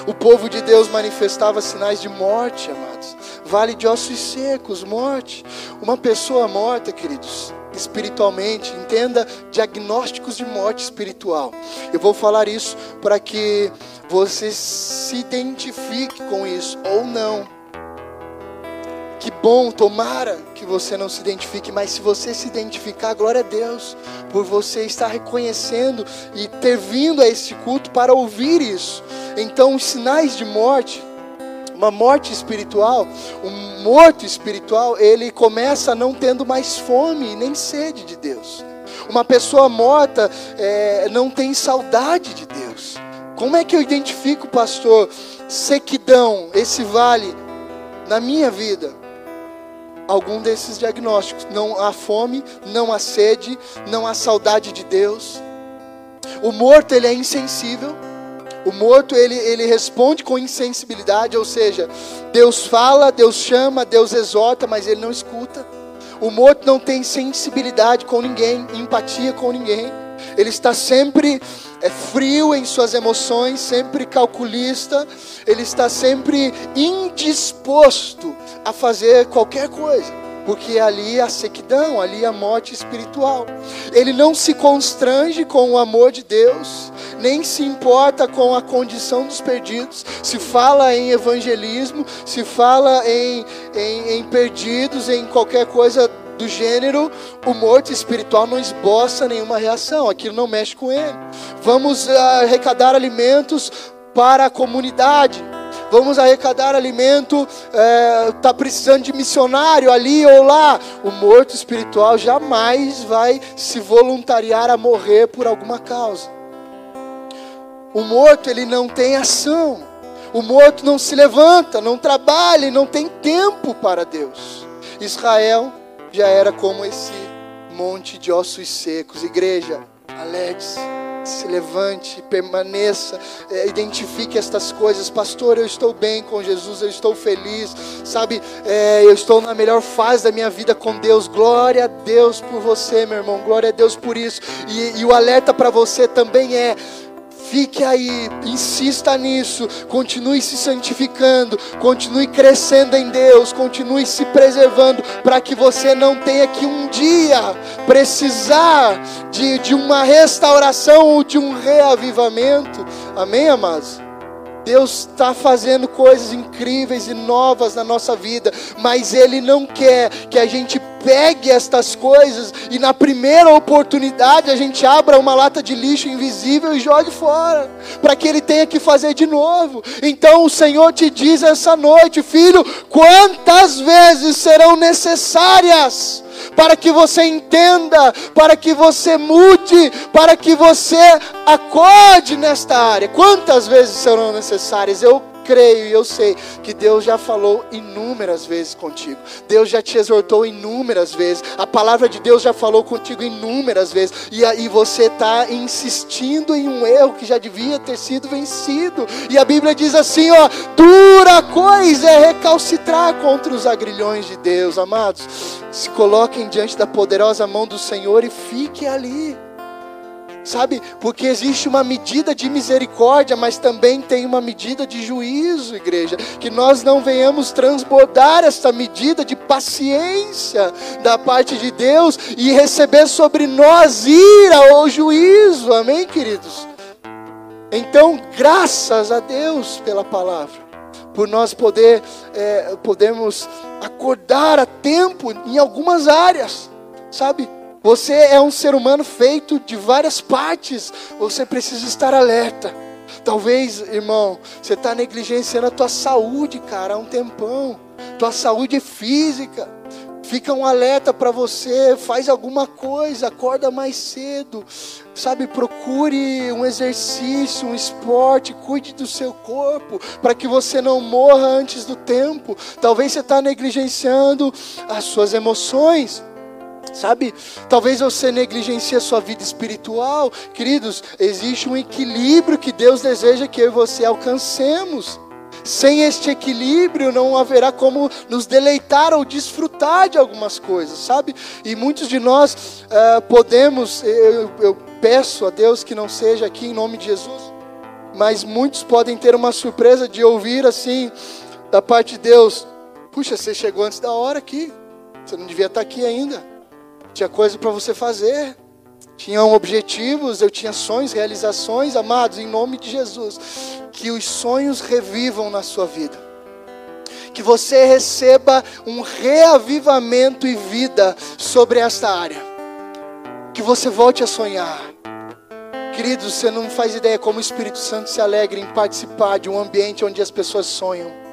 O povo de Deus manifestava sinais de morte, amados. Vale de ossos secos, morte. Uma pessoa morta, queridos, espiritualmente, entenda diagnósticos de morte espiritual. Eu vou falar isso para que você se identifique com isso ou não. Que bom, tomara que você não se identifique, mas se você se identificar, glória a Deus, por você estar reconhecendo e ter vindo a esse culto para ouvir isso. Então, os sinais de morte, uma morte espiritual, um morto espiritual, ele começa não tendo mais fome nem sede de Deus. Uma pessoa morta é, não tem saudade de Deus. Como é que eu identifico, pastor, sequidão, esse vale na minha vida? Algum desses diagnósticos. Não há fome, não há sede, não há saudade de Deus. O morto ele é insensível. O morto ele, ele responde com insensibilidade, ou seja, Deus fala, Deus chama, Deus exorta, mas ele não escuta. O morto não tem sensibilidade com ninguém, empatia com ninguém. Ele está sempre é, frio em suas emoções, sempre calculista. Ele está sempre indisposto a fazer qualquer coisa porque ali a sequidão, ali a morte espiritual. Ele não se constrange com o amor de Deus, nem se importa com a condição dos perdidos. Se fala em evangelismo, se fala em, em, em perdidos, em qualquer coisa do gênero, o morto espiritual não esboça nenhuma reação, aquilo não mexe com ele. Vamos ah, arrecadar alimentos para a comunidade vamos arrecadar alimento, está é, tá precisando de missionário ali ou lá. O morto espiritual jamais vai se voluntariar a morrer por alguma causa. O morto, ele não tem ação. O morto não se levanta, não trabalha, não tem tempo para Deus. Israel já era como esse monte de ossos secos. Igreja, alegre-se se levante, permaneça, é, identifique estas coisas. Pastor, eu estou bem com Jesus, eu estou feliz, sabe? É, eu estou na melhor fase da minha vida com Deus. Glória a Deus por você, meu irmão. Glória a Deus por isso. E, e o alerta para você também é Fique aí, insista nisso, continue se santificando, continue crescendo em Deus, continue se preservando, para que você não tenha que um dia precisar de, de uma restauração ou de um reavivamento. Amém, amados? Deus está fazendo coisas incríveis e novas na nossa vida, mas Ele não quer que a gente pegue estas coisas e na primeira oportunidade a gente abra uma lata de lixo invisível e jogue fora, para que Ele tenha que fazer de novo. Então o Senhor te diz essa noite, filho, quantas vezes serão necessárias? para que você entenda, para que você mude, para que você acorde nesta área. Quantas vezes serão necessárias? Eu creio e eu sei que Deus já falou inúmeras vezes contigo. Deus já te exortou inúmeras vezes. A palavra de Deus já falou contigo inúmeras vezes. E aí você está insistindo em um erro que já devia ter sido vencido. E a Bíblia diz assim, ó, dura coisa é recalcitrar contra os agrilhões de Deus, amados. Se coloquem diante da poderosa mão do Senhor e fiquem ali sabe? Porque existe uma medida de misericórdia, mas também tem uma medida de juízo, igreja. Que nós não venhamos transbordar essa medida de paciência da parte de Deus e receber sobre nós ira ou juízo, amém, queridos? Então, graças a Deus pela palavra, por nós poder, é, podemos acordar a tempo em algumas áreas, sabe? Você é um ser humano feito de várias partes. Você precisa estar alerta. Talvez, irmão, você está negligenciando a tua saúde, cara, há um tempão. Tua saúde física. Fica um alerta para você, faz alguma coisa, acorda mais cedo, sabe? Procure um exercício, um esporte, cuide do seu corpo, para que você não morra antes do tempo. Talvez você está negligenciando as suas emoções. Sabe, talvez você negligencie a sua vida espiritual. Queridos, existe um equilíbrio que Deus deseja que eu e você alcancemos. Sem este equilíbrio, não haverá como nos deleitar ou desfrutar de algumas coisas, sabe? E muitos de nós uh, podemos, eu, eu peço a Deus que não seja aqui em nome de Jesus, mas muitos podem ter uma surpresa de ouvir assim, da parte de Deus: Puxa, você chegou antes da hora aqui, você não devia estar aqui ainda tinha coisa para você fazer, tinham objetivos, eu tinha sonhos, realizações, amados, em nome de Jesus, que os sonhos revivam na sua vida, que você receba um reavivamento e vida sobre esta área, que você volte a sonhar. Queridos, você não faz ideia como o Espírito Santo se alegra em participar de um ambiente onde as pessoas sonham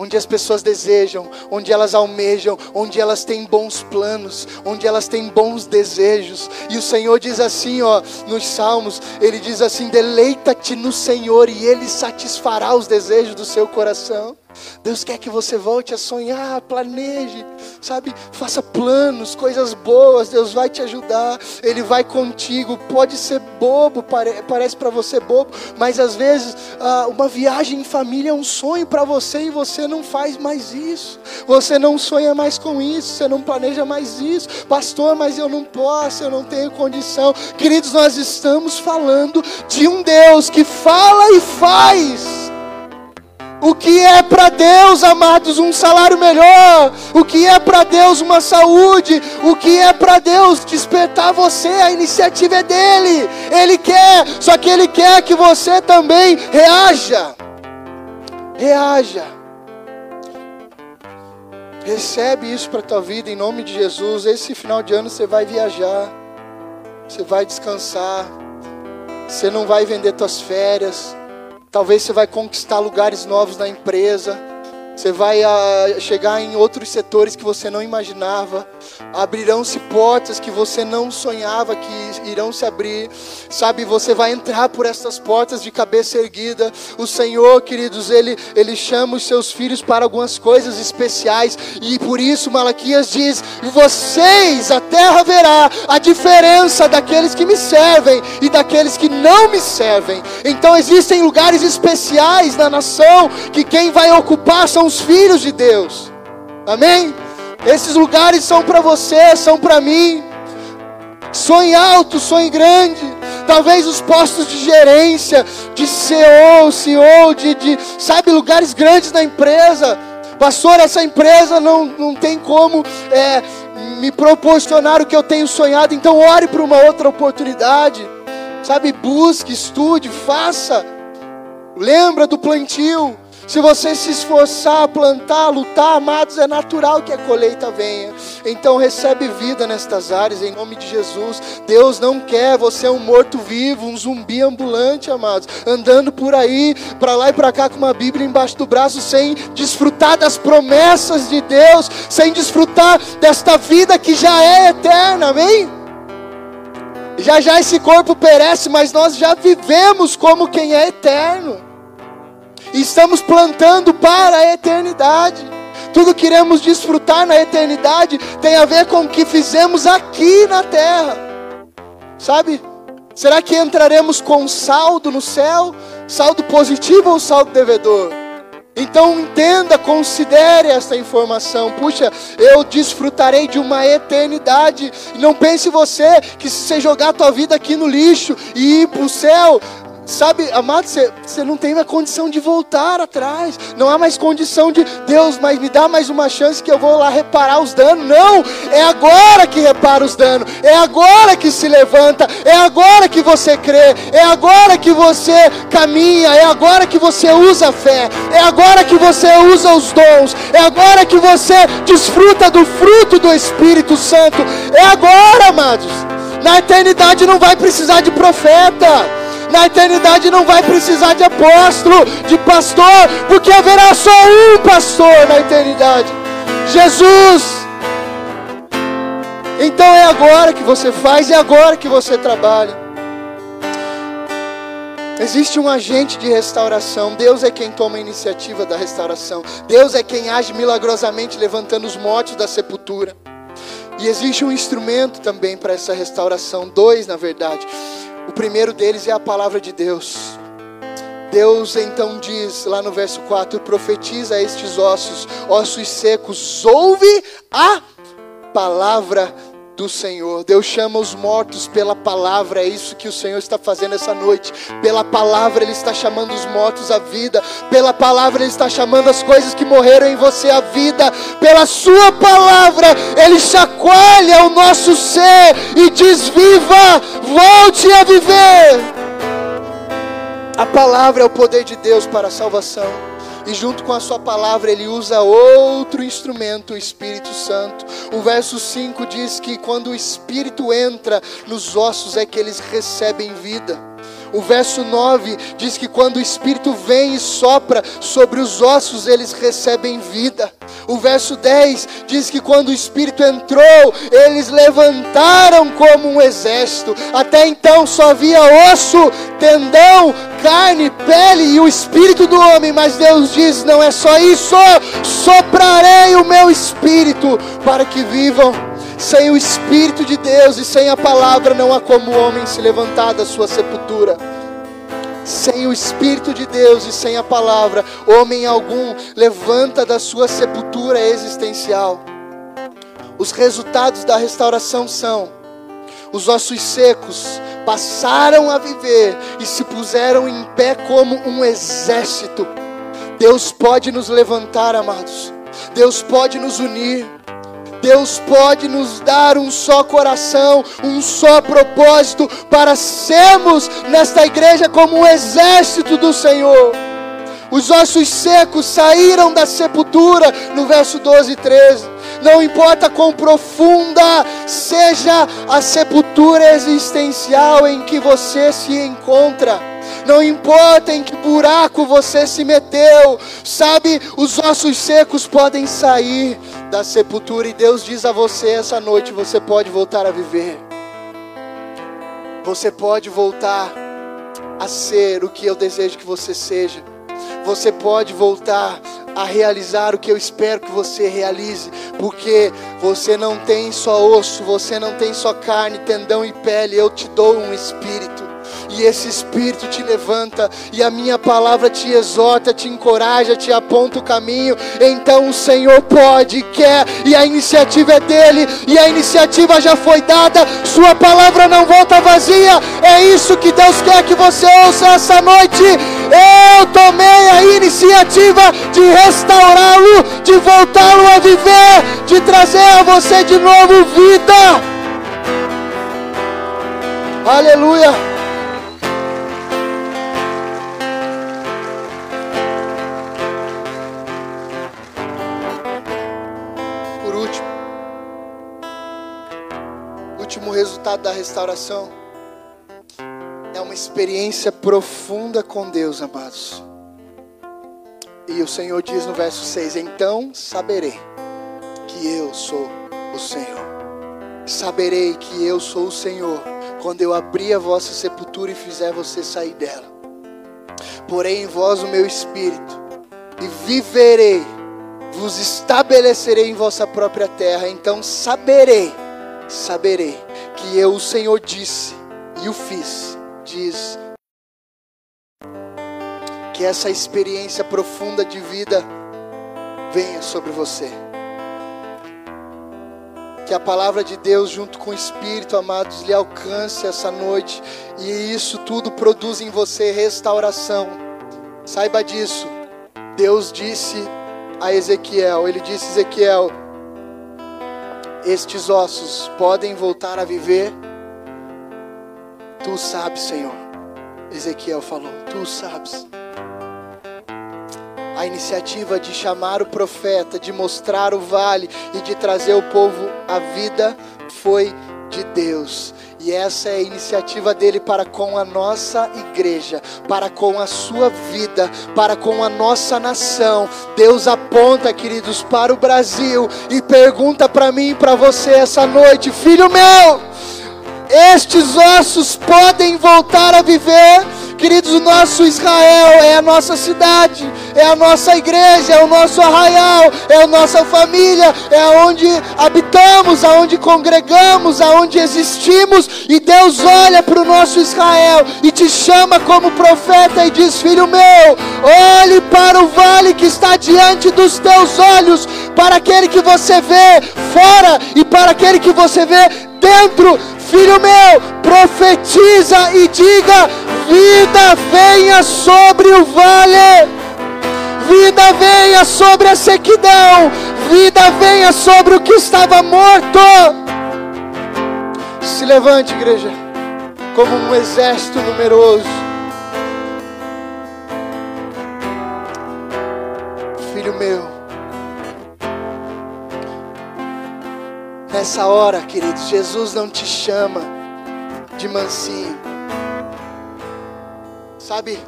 onde as pessoas desejam, onde elas almejam, onde elas têm bons planos, onde elas têm bons desejos. E o Senhor diz assim, ó, nos Salmos, ele diz assim: "Deleita-te no Senhor e ele satisfará os desejos do seu coração". Deus quer que você volte a sonhar, planeje, sabe? Faça planos, coisas boas. Deus vai te ajudar, Ele vai contigo. Pode ser bobo, parece para você bobo, mas às vezes ah, uma viagem em família é um sonho para você e você não faz mais isso. Você não sonha mais com isso, você não planeja mais isso. Pastor, mas eu não posso, eu não tenho condição. Queridos, nós estamos falando de um Deus que fala e faz. O que é para Deus, amados, um salário melhor? O que é para Deus uma saúde? O que é para Deus despertar você? A iniciativa é dele. Ele quer, só que ele quer que você também reaja. Reaja. Recebe isso para tua vida em nome de Jesus. Esse final de ano você vai viajar. Você vai descansar. Você não vai vender tuas férias. Talvez você vai conquistar lugares novos na empresa. Você vai uh, chegar em outros setores que você não imaginava. Abrirão-se portas que você não sonhava que irão se abrir. Sabe, você vai entrar por essas portas de cabeça erguida. O Senhor, queridos, ele ele chama os seus filhos para algumas coisas especiais e por isso Malaquias diz: "Vocês, a terra verá a diferença daqueles que me servem e daqueles que não me servem". Então existem lugares especiais na nação que quem vai ocupar são os filhos de Deus. Amém? Esses lugares são para você, são para mim. Sonhe alto, sonhe grande. Talvez os postos de gerência, de CEO, CEO, de, de sabe, lugares grandes na empresa. Pastor, essa empresa não, não tem como é, me proporcionar o que eu tenho sonhado, então ore para uma outra oportunidade. Sabe, busque, estude, faça. Lembra do plantio. Se você se esforçar, plantar, lutar, amados, é natural que a colheita venha. Então recebe vida nestas áreas, em nome de Jesus. Deus não quer você é um morto-vivo, um zumbi ambulante, amados, andando por aí, para lá e para cá com uma Bíblia embaixo do braço, sem desfrutar das promessas de Deus, sem desfrutar desta vida que já é eterna, amém? Já já esse corpo perece, mas nós já vivemos como quem é eterno. Estamos plantando para a eternidade. Tudo que iremos desfrutar na eternidade tem a ver com o que fizemos aqui na terra. Sabe? Será que entraremos com saldo no céu? Saldo positivo ou saldo devedor? Então entenda, considere essa informação. Puxa, eu desfrutarei de uma eternidade. Não pense você que se você jogar a tua vida aqui no lixo e ir para o céu, Sabe, amado, você, não tem mais condição de voltar atrás. Não há mais condição de, Deus, mas me dá mais uma chance que eu vou lá reparar os danos. Não, é agora que repara os danos. É agora que se levanta. É agora que você crê. É agora que você caminha. É agora que você usa a fé. É agora que você usa os dons. É agora que você desfruta do fruto do Espírito Santo. É agora, amados. Na eternidade não vai precisar de profeta. Na eternidade não vai precisar de apóstolo, de pastor, porque haverá só um pastor na eternidade: Jesus. Então é agora que você faz, é agora que você trabalha. Existe um agente de restauração. Deus é quem toma a iniciativa da restauração. Deus é quem age milagrosamente levantando os mortos da sepultura. E existe um instrumento também para essa restauração, dois na verdade. O primeiro deles é a palavra de Deus. Deus então diz lá no verso 4: profetiza a estes ossos, ossos secos, ouve a palavra do Senhor. Deus chama os mortos pela palavra, é isso que o Senhor está fazendo essa noite. Pela palavra, Ele está chamando os mortos à vida. Pela palavra, Ele está chamando as coisas que morreram em você à vida. Pela Sua palavra, Ele chacoalha o nosso ser e diz: Viva, volte a viver. A palavra é o poder de Deus para a salvação e junto com a sua palavra ele usa outro instrumento, o Espírito Santo. O verso 5 diz que quando o Espírito entra nos ossos é que eles recebem vida. O verso 9 diz que quando o Espírito vem e sopra sobre os ossos, eles recebem vida. O verso 10 diz que quando o Espírito entrou, eles levantaram como um exército. Até então só havia osso, tendão, carne, pele e o espírito do homem, mas Deus diz: não é só isso, soprarei o meu espírito para que vivam. Sem o espírito de Deus e sem a palavra, não há como o homem se levantar da sua sepultura. Sem o Espírito de Deus e sem a palavra, homem algum levanta da sua sepultura existencial. Os resultados da restauração são os ossos secos passaram a viver e se puseram em pé como um exército. Deus pode nos levantar, amados. Deus pode nos unir. Deus pode nos dar um só coração, um só propósito para sermos nesta igreja como um exército do Senhor. Os ossos secos saíram da sepultura, no verso 12 e 13 não importa quão profunda seja a sepultura existencial em que você se encontra. Não importa em que buraco você se meteu, sabe, os ossos secos podem sair da sepultura e Deus diz a você essa noite: você pode voltar a viver, você pode voltar a ser o que eu desejo que você seja, você pode voltar a realizar o que eu espero que você realize, porque você não tem só osso, você não tem só carne, tendão e pele, eu te dou um espírito e esse Espírito te levanta, e a minha palavra te exorta, te encoraja, te aponta o caminho. Então o Senhor pode, quer, e a iniciativa é dele, e a iniciativa já foi dada, Sua palavra não volta vazia. É isso que Deus quer que você ouça essa noite. Eu tomei a iniciativa de restaurá-lo, de voltá-lo a viver, de trazer a você de novo vida. Aleluia. Resultado da restauração é uma experiência profunda com Deus, amados. E o Senhor diz no verso 6: Então saberei que eu sou o Senhor. Saberei que eu sou o Senhor quando eu abrir a vossa sepultura e fizer você sair dela. porém em vós o meu espírito, e viverei, vos estabelecerei em vossa própria terra. Então saberei, saberei que eu, o Senhor, disse e o fiz, diz. Que essa experiência profunda de vida venha sobre você. Que a palavra de Deus, junto com o Espírito, amados, lhe alcance essa noite. E isso tudo produz em você restauração. Saiba disso. Deus disse a Ezequiel: Ele disse, Ezequiel, estes ossos podem voltar a viver. Tu sabes, Senhor. Ezequiel falou: Tu sabes a iniciativa de chamar o profeta, de mostrar o vale e de trazer o povo à vida foi de Deus. E essa é a iniciativa dele para com a nossa igreja, para com a sua vida, para com a nossa nação. Deus aponta, queridos, para o Brasil e pergunta para mim e para você essa noite: Filho meu, estes ossos podem voltar a viver? Queridos, o nosso Israel é a nossa cidade, é a nossa igreja, é o nosso arraial, é a nossa família, é onde habitamos, aonde congregamos, aonde existimos. E Deus olha para o nosso Israel e te chama como profeta e diz: Filho meu, olhe para o vale que está diante dos teus olhos, para aquele que você vê fora e para aquele que você vê dentro Filho meu, profetiza e diga: vida venha sobre o vale, vida venha sobre a sequidão, vida venha sobre o que estava morto. Se levante, igreja, como um exército numeroso. Filho meu, Nessa hora, queridos, Jesus não te chama de mansinho. Sabe,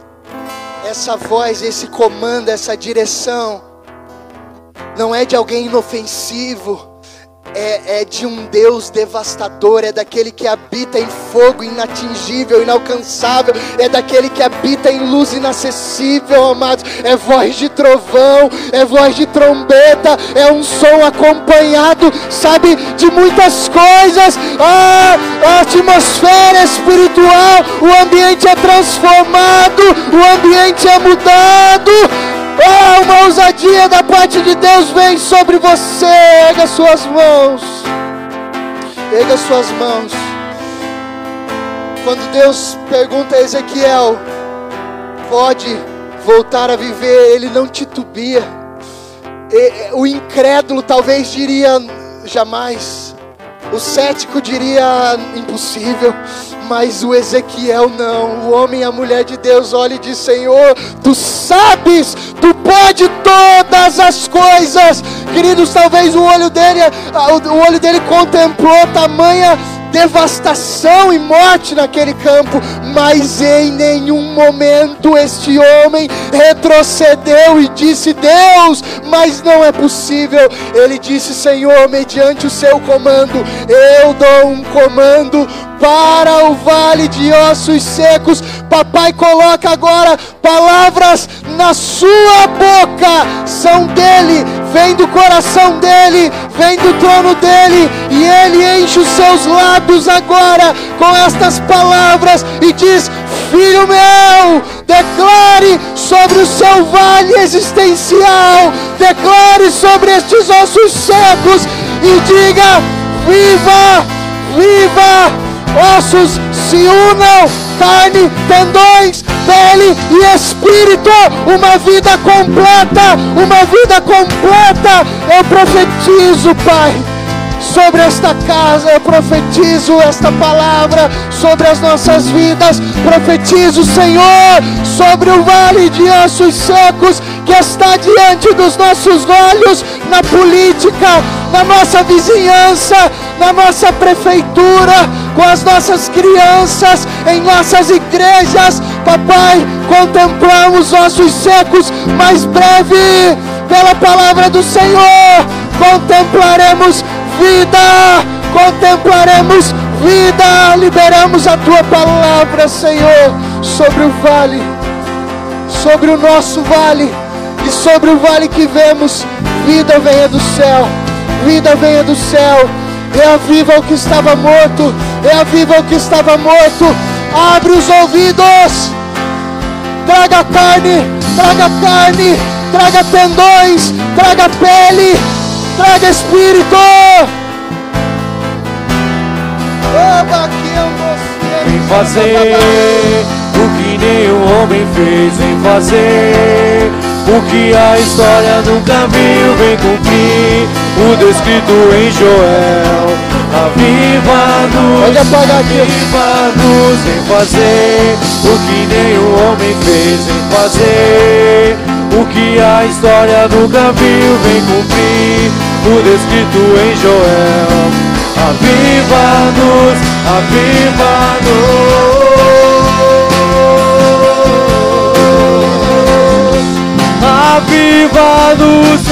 essa voz, esse comando, essa direção, não é de alguém inofensivo é, é de um Deus devastador, é daquele que habita em fogo inatingível, inalcançável, é daquele que habita em luz inacessível, amados. É voz de trovão, é voz de trombeta, é um som acompanhado, sabe, de muitas coisas. Ah, a atmosfera espiritual, o ambiente é transformado, o ambiente é mudado. Oh, uma ousadia da parte de Deus vem sobre você. Erga suas mãos. Erga suas mãos. Quando Deus pergunta a Ezequiel, pode voltar a viver, ele não titubia. O incrédulo talvez diria jamais. O cético diria impossível, mas o Ezequiel não. O homem e a mulher de Deus olha e diz: Senhor, tu sabes, tu pode todas as coisas. Queridos, talvez o olho dele, o olho dele contemplou tamanha devastação e morte naquele campo, mas em nenhum momento este homem retrocedeu e disse: Deus, mas não é possível. Ele disse: Senhor, mediante o seu comando, eu dou um comando para o vale de ossos secos. Papai, coloca agora palavras na sua boca, são dele, vem do coração dele, vem do trono dele, e ele enche os seus lábios agora com estas palavras e diz: Filho meu, declare sobre o seu vale existencial, declare sobre estes ossos secos e diga: Viva, viva ossos se unam, carne, tendões, pele e espírito, uma vida completa, uma vida completa. Eu profetizo, Pai sobre esta casa, eu profetizo esta palavra sobre as nossas vidas, profetizo, Senhor, sobre o vale de ossos secos que está diante dos nossos olhos, na política, na nossa vizinhança, na nossa prefeitura, com as nossas crianças, em nossas igrejas, papai, contemplamos ossos secos, mais breve, pela palavra do Senhor, contemplaremos vida, contemplaremos vida, liberamos a tua palavra, Senhor, sobre o vale, sobre o nosso vale e sobre o vale que vemos. Vida venha do céu, vida venha do céu. Reaviva o que estava morto, reaviva o que estava morto. Abre os ouvidos, traga carne, traga carne, traga tendões, traga pele, traga espírito. Vem fazer o que nenhum homem fez, vem fazer o que a história nunca viu, vem cumprir o descrito em Joel. Aviva-nos, aviva-nos, vem fazer o que nenhum homem fez, vem fazer o que a história nunca viu, vem cumprir o descrito em Joel. Aviva-nos, aviva-nos. Aviva-nos,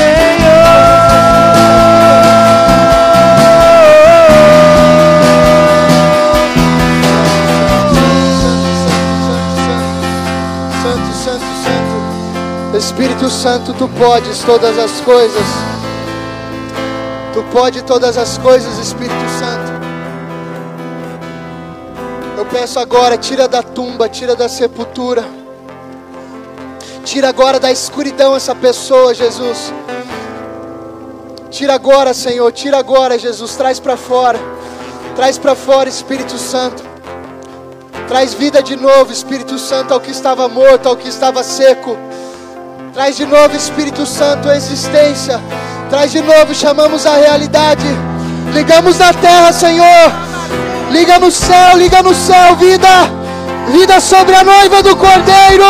Espírito Santo, tu podes todas as coisas. Tu pode todas as coisas, Espírito Santo. Eu peço agora, tira da tumba, tira da sepultura. Tira agora da escuridão essa pessoa, Jesus. Tira agora, Senhor, tira agora, Jesus, traz para fora. Traz para fora, Espírito Santo. Traz vida de novo, Espírito Santo, ao que estava morto, ao que estava seco. Traz de novo, Espírito Santo, a existência. Traz de novo, chamamos a realidade. Ligamos na terra, Senhor. Liga no céu, liga no céu, vida. Vida sobre a noiva do Cordeiro.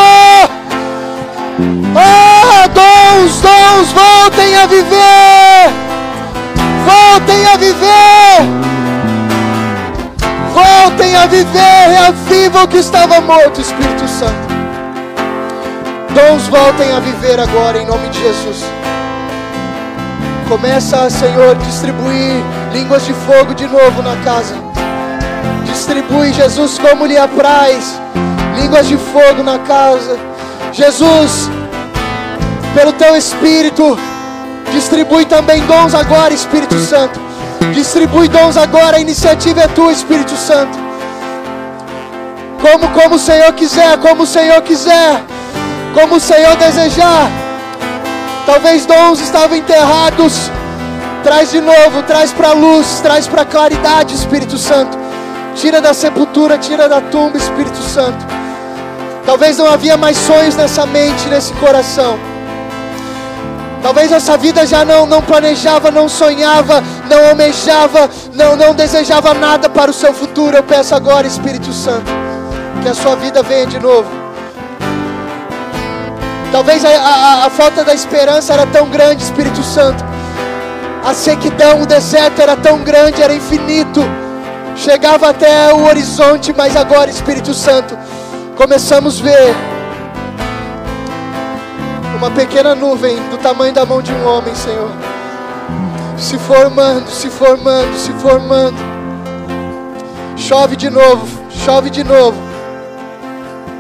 Oh, dons, dons, voltem a viver. Voltem a viver. Voltem a viver, reaviva o que estava morto, Espírito Santo. Dons voltem a viver agora em nome de Jesus. Começa, Senhor, distribuir línguas de fogo de novo na casa. Distribui, Jesus, como lhe apraz. Línguas de fogo na casa. Jesus, pelo teu Espírito, distribui também dons agora, Espírito Santo. Distribui dons agora, a iniciativa é tua, Espírito Santo. Como, como o Senhor quiser, como o Senhor quiser, como o Senhor desejar. Talvez dons estavam enterrados. Traz de novo, traz para a luz, traz para a claridade, Espírito Santo. Tira da sepultura, tira da tumba, Espírito Santo. Talvez não havia mais sonhos nessa mente, nesse coração. Talvez essa vida já não, não planejava, não sonhava, não almejava, não, não desejava nada para o seu futuro. Eu peço agora, Espírito Santo, que a sua vida venha de novo. Talvez a, a, a falta da esperança era tão grande, Espírito Santo. A sequidão, o deserto era tão grande, era infinito. Chegava até o horizonte, mas agora, Espírito Santo, começamos a ver uma pequena nuvem do tamanho da mão de um homem, Senhor, se formando, se formando, se formando. Chove de novo, chove de novo,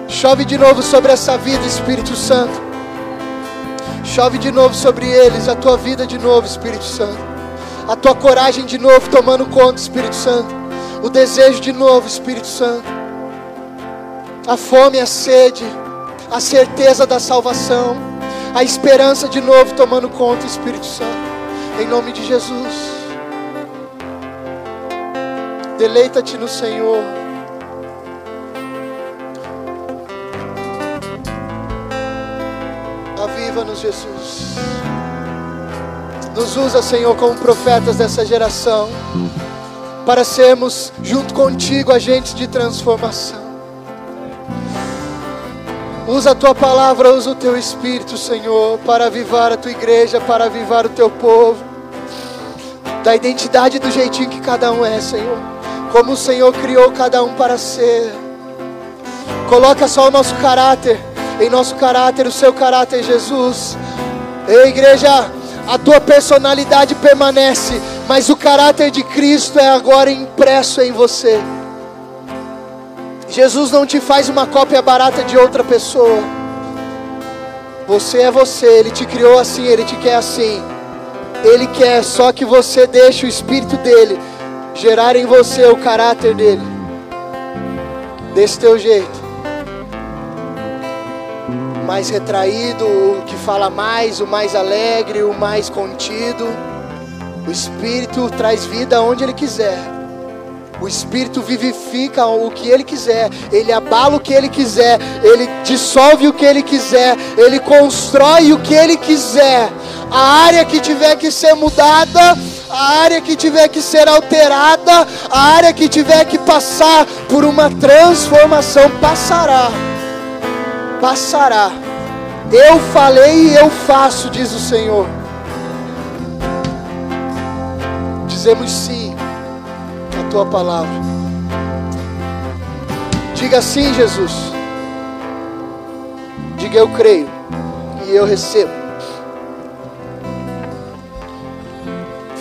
chove de novo sobre essa vida, Espírito Santo. Chove de novo sobre eles, a tua vida de novo, Espírito Santo. A tua coragem de novo tomando conta, Espírito Santo. O desejo de novo, Espírito Santo. A fome, a sede, a certeza da salvação a esperança de novo tomando conta, Espírito Santo, em nome de Jesus. Deleita-te no Senhor. Aviva-nos, Jesus. Nos usa, Senhor, como profetas dessa geração, para sermos, junto contigo, agentes de transformação. Usa a tua palavra, usa o teu espírito, Senhor, para avivar a tua igreja, para avivar o teu povo. Da identidade do jeitinho que cada um é, Senhor. Como o Senhor criou cada um para ser. Coloca só o nosso caráter, em nosso caráter, o seu caráter, Jesus. Ei, igreja, a tua personalidade permanece, mas o caráter de Cristo é agora impresso em você. Jesus não te faz uma cópia barata de outra pessoa. Você é você, Ele te criou assim, Ele te quer assim. Ele quer só que você deixe o Espírito dele gerar em você o caráter dele. Desse teu jeito. Mais retraído, o que fala mais, o mais alegre, o mais contido. O Espírito traz vida onde Ele quiser. O Espírito vivifica o que Ele quiser, Ele abala o que Ele quiser, Ele dissolve o que Ele quiser, Ele constrói o que Ele quiser. A área que tiver que ser mudada, a área que tiver que ser alterada, a área que tiver que passar por uma transformação, passará. Passará. Eu falei e eu faço, diz o Senhor. Dizemos sim à tua palavra. Diga sim, Jesus. Diga eu creio e eu recebo.